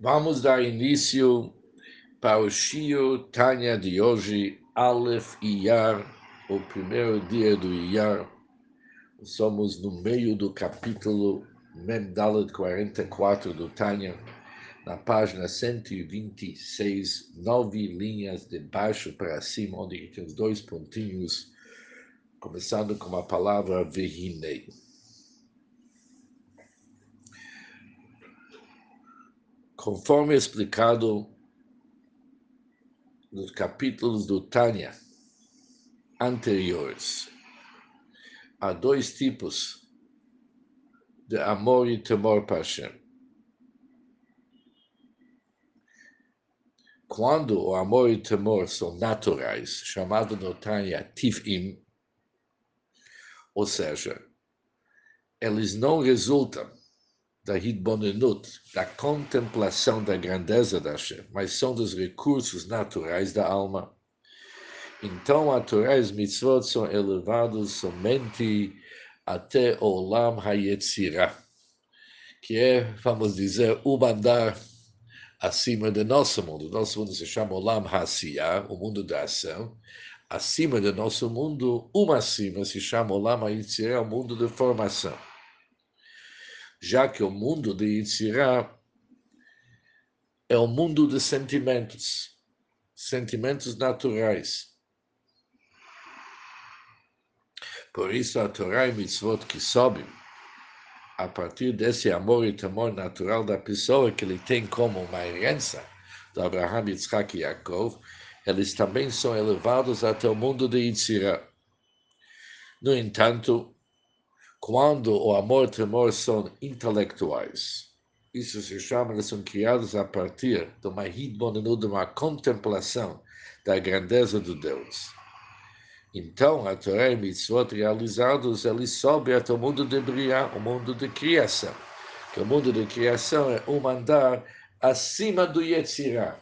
Vamos dar início para o Shio Tanya de hoje, Aleph Iyar, o primeiro dia do Iyar. Somos no meio do capítulo Memdalet 44 do Tanya, na página 126, nove linhas de baixo para cima, onde tem os dois pontinhos, começando com a palavra Vehinei. Conforme explicado nos capítulos do Tânia anteriores, há dois tipos de amor e temor para Hashem. Quando o amor e o temor são naturais, chamado no Tânia tivim, ou seja, eles não resultam da Hidbonenut, da contemplação da grandeza da Hashem, mas são dos recursos naturais da alma. Então, a Torá e os mitzvot são elevados somente até Olam Hayetzirah, que é, vamos dizer, o mandar acima do nosso mundo. Nosso mundo se chama Olam Hasiyah, o mundo da ação. Acima do nosso mundo, uma acima se chama Olam Hayetzirah, o mundo de formação já que o mundo de Yitzirá é o mundo de sentimentos, sentimentos naturais. Por isso, a Torá e Mitzvot que sobem, a partir desse amor e temor natural da pessoa que ele tem como uma herança do Abraham, Yitzhak e Yaakov, eles também são elevados até o mundo de Yitzirá. No entanto, quando o amor e o temor são intelectuais. Isso se chama, eles são criados a partir de uma hidbonenu, de uma contemplação da grandeza do Deus. Então, a Torá e Mitzvot realizados, eles sobem até o mundo de Briá, o mundo de criação. Que o mundo de criação é um andar acima do Yetzirah,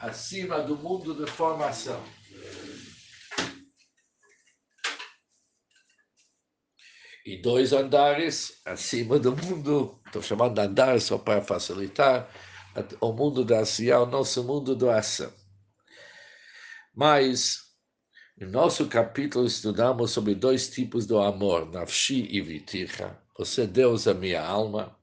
acima do mundo de formação. E dois andares acima do mundo, estou chamando de andar só para facilitar, o mundo da ação, o nosso mundo da ação. Mas, no nosso capítulo, estudamos sobre dois tipos do amor, nafshi e viticha. Você, Deus, é minha alma,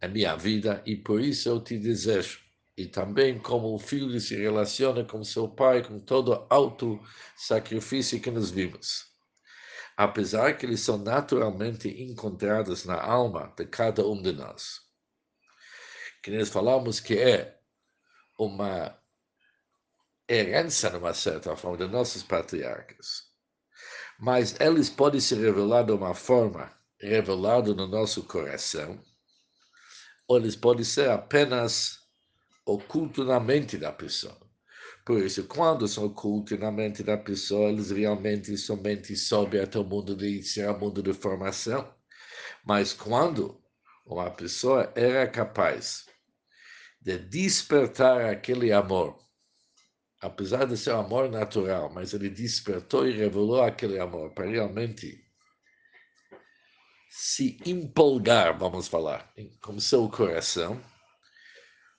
é minha vida, e por isso eu te desejo. E também como o filho se relaciona com seu pai, com todo alto sacrifício que nos vimos apesar que eles são naturalmente encontrados na alma de cada um de nós. Que nós falamos que é uma herança, numa certa forma, de nossos patriarcas. Mas eles podem se revelar de uma forma revelada no nosso coração, ou eles podem ser apenas ocultos na mente da pessoa. Por isso, quando são ocultos na mente da pessoa, eles realmente somente sobem até o mundo de iniciar, o mundo de formação. Mas quando uma pessoa era capaz de despertar aquele amor, apesar de ser um amor natural, mas ele despertou e revelou aquele amor para realmente se empolgar, vamos falar, com seu coração,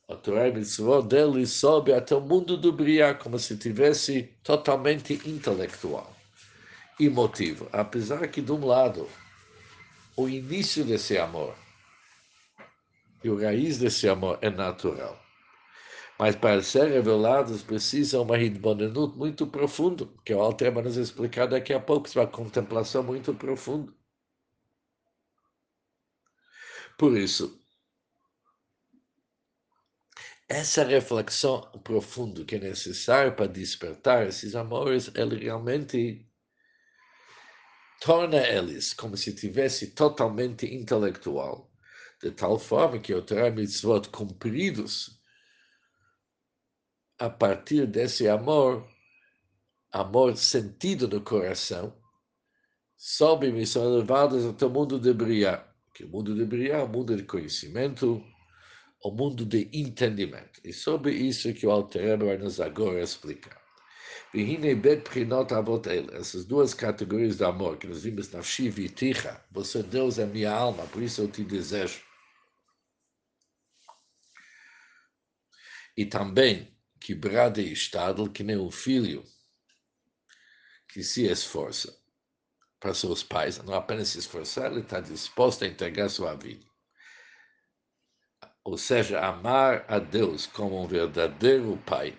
a Torá e Mitzvot dele sobe até o mundo do Briá, como se tivesse totalmente intelectual e motivo. Apesar que, de um lado, o início desse amor e o raiz desse amor é natural. Mas para ser revelados precisa uma hitbonenut muito profundo, que o Alter vai nos explicar daqui a pouco, uma contemplação muito profunda. Por isso, essa reflexão profunda que é necessária para despertar esses amores, ele realmente torna eles como se tivesse totalmente intelectual, de tal forma que o Torah Mitzvot cumpridos a partir desse amor, amor sentido no coração, sobem e são levados até o mundo de Briá, que o mundo de Briá é o mundo de conhecimento, o mundo de entendimento. E sobre isso que o Alter vai nos agora explicar. Essas duas categorias de amor que nós vimos na Shivi Ticha, você Deus é minha alma, por isso eu te desejo. E também que brada e estado que nem um filho que se esforça para seus pais, não apenas se esforçar, ele está disposto a entregar sua vida. Ou seja, amar a Deus como um verdadeiro pai.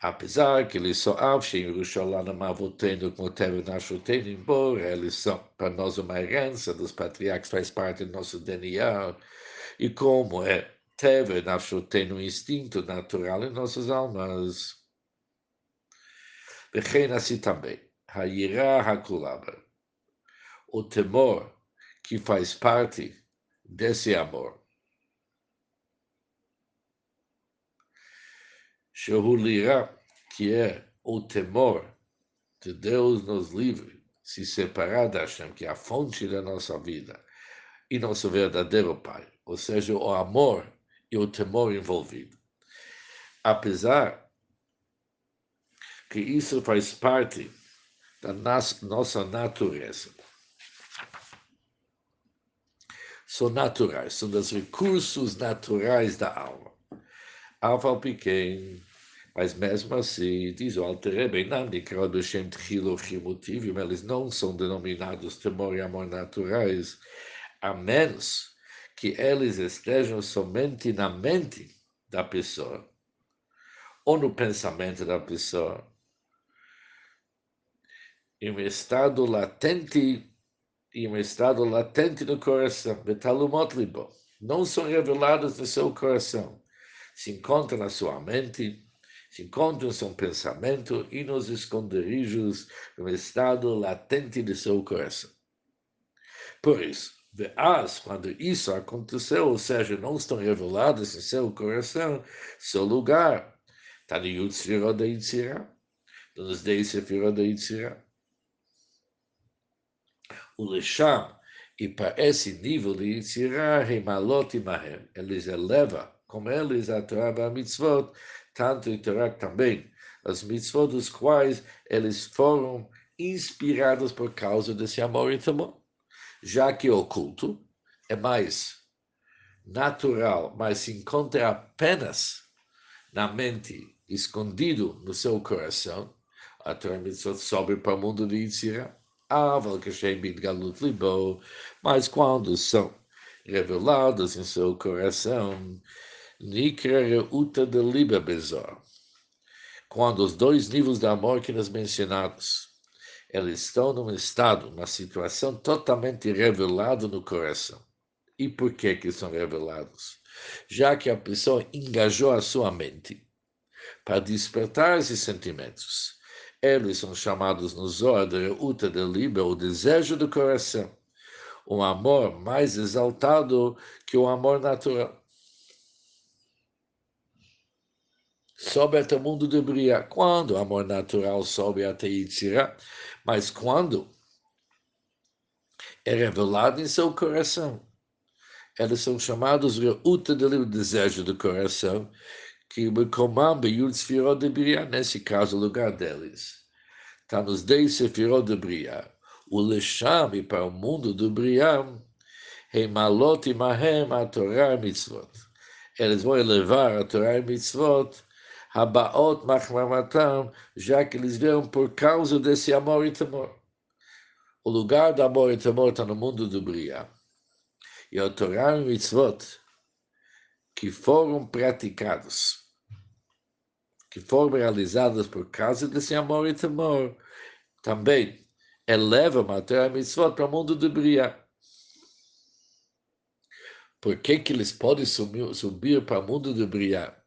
Apesar que eles são Avshin, Yerushalayim, Avotenu, como teve Nashotenu, embora eles são para nós uma herança dos patriarcas, faz parte do nosso DNA, e como é teve Nashotenu, um instinto natural em nossas almas. Vem assim também. Hayirah Hakulaba. O temor que faz parte desse amor. Shehulirá, que é o temor de Deus nos livre, se separar da Hashem, que é a fonte da nossa vida, e nosso verdadeiro Pai, ou seja, o amor e o temor envolvido. Apesar que isso faz parte da nossa natureza. São naturais, são dos recursos naturais da alma. Pequeno, mas mesmo assim, diz o Alter Rebbe, não Nikrod Shem Tchilo Chimutivim, eles não são denominados temor e amor naturais, a menos que eles estejam somente na mente da pessoa, ou no pensamento da pessoa, em um estado latente, em um estado latente no coração, betalumot libo, não são revelados no seu coração, se encontram na sua mente, se encontram no seu pensamento e nos esconderijos, no estado latente de seu coração. Por isso, Veaz, quando isso aconteceu, ou seja, não estão revelados em seu coração, seu lugar. Está no Yud Sfirot da Yitzirah, nos Dei Sefirot da Yitzirah o Lesham, e para esse nível de Yitzirah, Remalot Mahem, eles elevam, como eles, a Torah a mitzvot, tanto e Torah também, as mitzvot dos quais eles foram inspirados por causa desse amor e temor. Já que o culto é mais natural, mas se encontra apenas na mente, escondido no seu coração, a Torah mitzvot sobe para o mundo de Yitzirah mas quando são revelados em seu coração, Nikra Reuta de Liba Bezor. Quando os dois níveis de amor que nos mencionados, eles estão num estado, uma situação totalmente revelada no coração. E por que que são revelados? Já que a pessoa engajou a sua mente para despertar esses sentimentos eles são chamados no Zohar de Uta de Liba, o desejo do coração. Um amor mais exaltado que o amor natural. Sobe até o mundo de Bria. Quando o amor natural sobe até Yitzirah, mas quando é revelado em seu coração. Eles são chamados Reuta de Liba, o desejo do coração, que Bekomam Beyud Sfirot de Bria, nesse caso, o lugar deles. Está nos dez Sefirot de Bria. O Lesham, e para o mundo do Bria, Heimalot e Mahem, a Torah e Mitzvot. Eles vão elevar a Torah e Mitzvot, Habaot Machmamatam, já que eles vieram por causa desse amor e temor. O lugar do amor e temor está no mundo do Bria. E a Torah e Mitzvot, que foram praticados que foram realizadas por causa desse amor e temor, também eleva a Torah Mitzvot para o mundo do Bria. Por que, que eles podem subir, subir para o mundo do Bria?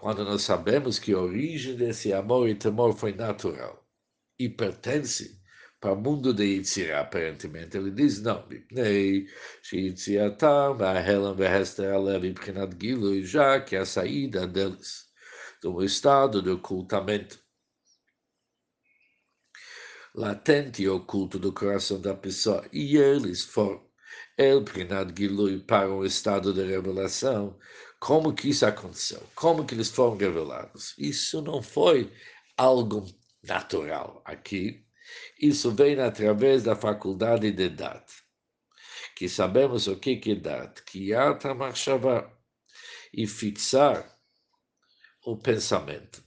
Quando nós sabemos que a origem desse amor e temor foi natural e pertence para o mundo de Yitzirah, aparentemente. Ele diz, não, Mipnei, Shiyitziatam, Ahelam, Vehester, Alev, Prinat Gilu, já que a saída deles do estado de ocultamento latente e oculto do coração da pessoa, e eles foram El Prinat Gilui para um estado de revelação. Como que isso aconteceu? Como que eles foram revelados? Isso não foi algo natural aqui. Isso vem através da faculdade de Dat, que sabemos o que é Dat, que é e fixar o pensamento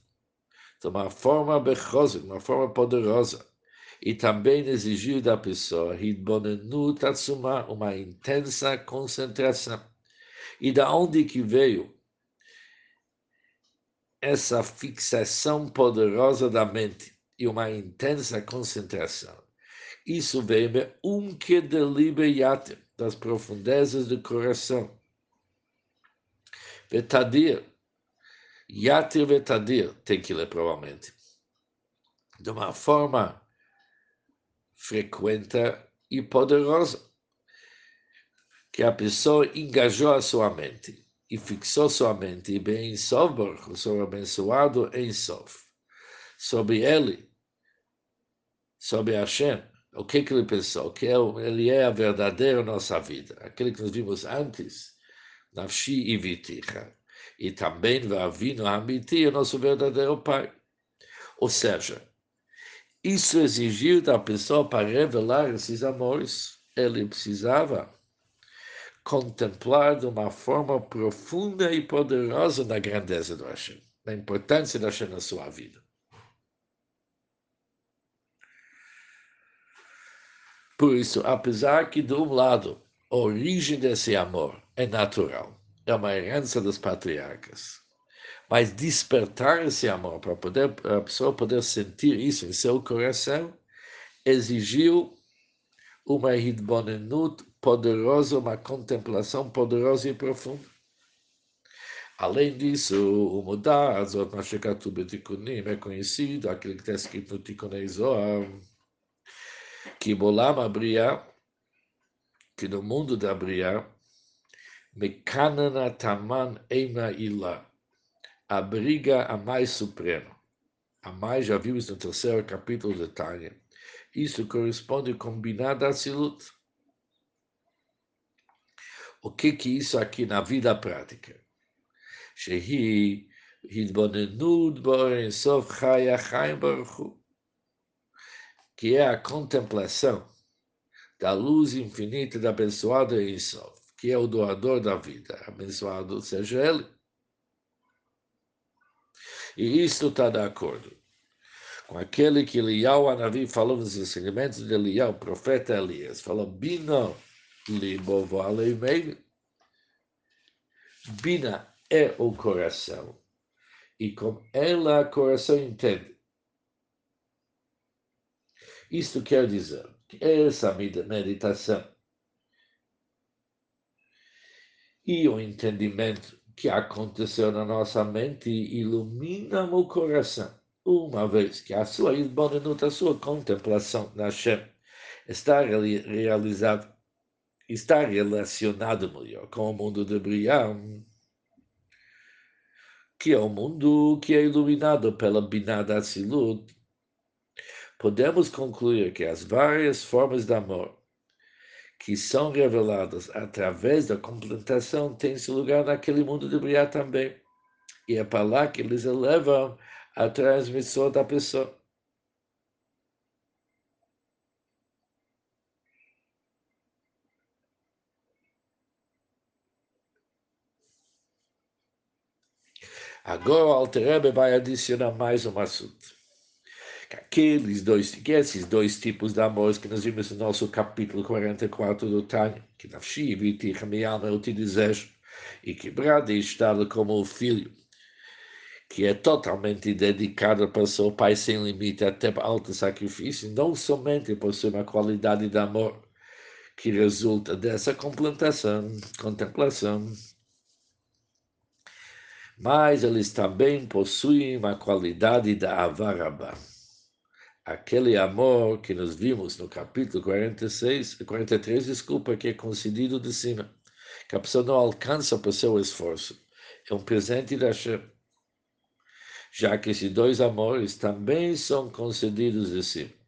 de uma forma bechosa, uma forma poderosa, e também exigir da pessoa Hidbonenu Tatsuma, uma intensa concentração. E da onde que veio essa fixação poderosa da mente e uma intensa concentração? Isso veio um que deliberate das profundezas do coração. Vetadir, Yatir Vetadir, tem que ler provavelmente. De uma forma frequente e poderosa, que a pessoa engajou a sua mente e fixou sua mente bem em Sof, sobre abençoado em Sof, sobre ele, sobre Hashem, o que, que ele pensou? Que é ele é a verdadeira nossa vida, aquele que nós vimos antes, Nafshi e Viticha, e também Vavino Hamiti, o nosso verdadeiro Pai. Ou seja, isso exigiu da pessoa para revelar esses amores. Ele precisava contemplar de uma forma profunda e poderosa na grandeza do Hashem, na importância do Hashem na sua vida. Por isso, apesar que, de um lado, a origem desse amor é natural, é uma herança dos patriarcas, mas despertar esse amor para poder a pessoa poder sentir isso em seu coração exigiu uma hidbonenut poderosa, uma contemplação poderosa e profunda. Além disso, o mudar, Azot Mashekatu Betikunim, é conhecido, aquele que está escrito no Tikunei Zohar, que Bolam Abriá, que no mundo da Abriá, Mekanana Taman Eina Ilah, a briga a mais suprema. A mais já vimos no terceiro capítulo de Tânia. Isso corresponde com Binada Silut. O que que isso aqui na vida prática? Shehi Hidbonenud Boren Sof Chaya Chaim Baruchu. Que é a contemplação da luz infinita da abençoada Sof, que é o doador da vida. Abençoado seja ele. E isto está de acordo com aquele que Eliyahu Anavi falou nos ensinamentos de Eliyahu, o profeta Elias. Falou, Bina libovo aleimei. Bina é o coração. E com ela o coração entende. Isto quer dizer que essa meditação e o entendimento que aconteceu na nossa mente ilumina o coração, uma vez que a sua Ilbonenut, a sua contemplação na Hashem, está realizado, está relacionado melhor com o mundo de Briam, que é o mundo que é iluminado pela Binada Silut, podemos concluir que as várias formas de amor que são reveladas através da completação têm seu lugar naquele mundo de Briá também. E é para lá que eles elevam a transmissão da pessoa. Agora o Alterebe vai adicionar mais um assunto. Aqueles dois, que esses dois tipos de amores que nós vimos no nosso capítulo 44 do Tânia, que Nafshi, Viti, minha alma eu te desejo, e que Brade está como o filho, que é totalmente dedicado para seu pai sem limite, até alto sacrifício, não somente possui uma qualidade de amor que resulta dessa contemplação, contemplação mas eles também possuem uma qualidade da avarabá aquele amor que nós vimos no capítulo 46, 43, desculpa, que é concedido de cima, que a pessoa não alcança por seu esforço. É um presente da Hashem. Já que esses dois amores também são concedidos de cima.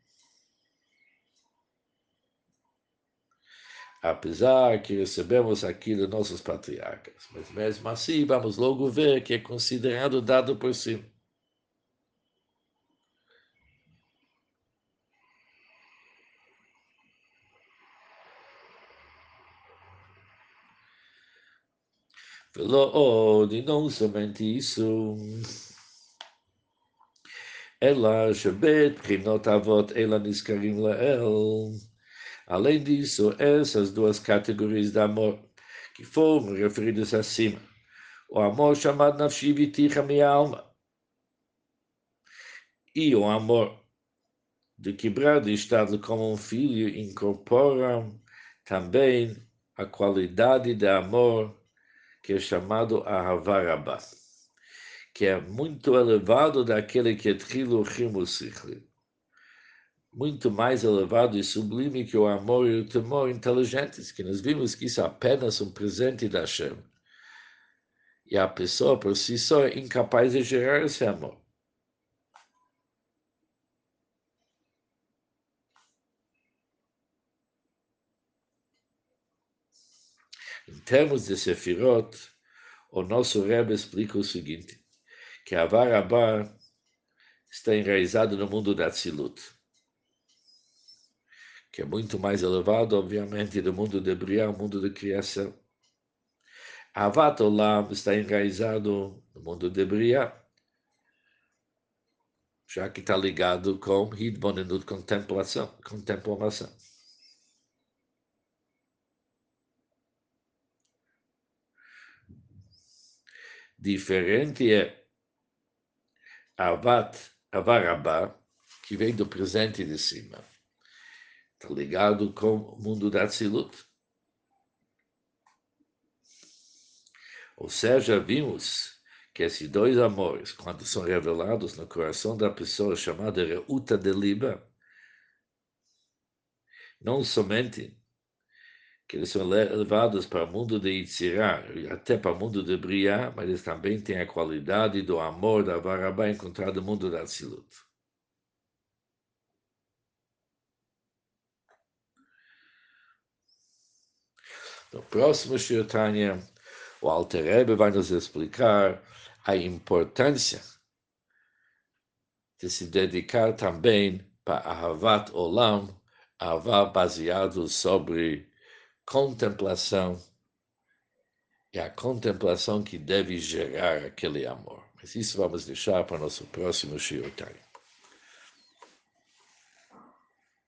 Apesar que recebemos aqui dos nossos patriarcas, mas mesmo assim vamos logo ver que é considerado dado por cima. Velod, e não somente isso. Ela shebet prinot avot ela niskarim lael. Além disso, essas duas categorias de amor que foram referidas acima, o amor chamado nafshi viticha minha alma e o amor de quebrar de estado como um filho incorporam também a qualidade de amor que é chamado Ahavarabá, que é muito elevado daquele que é Trilo Chimusichli, muito mais elevado e sublime que o amor e o temor inteligentes, que nós vimos que isso é apenas um presente da Hashem. E a pessoa por si só é incapaz de gerar esse amor. Em termos de Sefirot, o nosso Rebbe explica o seguinte, que a Varabá está enraizado no mundo da Tzilut, que é muito mais elevado, obviamente, do mundo de Briah, o mundo de criação. Avat Olam está enraizado no mundo de Briah, já que está ligado com Hidbonenut, contemplação, contemplação. Diferente é Avat, Avarabá, que vem do presente de cima. Está ligado com o mundo da Tzilut. Ou seja, vimos que esses dois amores, quando são revelados no coração da pessoa chamada Reuta de Liba, não somente que eles são levados para o mundo de Yitzirá, até para o mundo de Briá, mas eles também têm a qualidade do amor da Varabá encontrado no mundo da Tzilut. No próximo Shirtanya, o Alter Rebbe vai nos explicar a importância de se dedicar também para Ahavat Olam, Ahavat baseado sobre contemplação é a contemplação que deve gerar aquele amor. Mas isso vamos deixar para o nosso próximo Shiotari.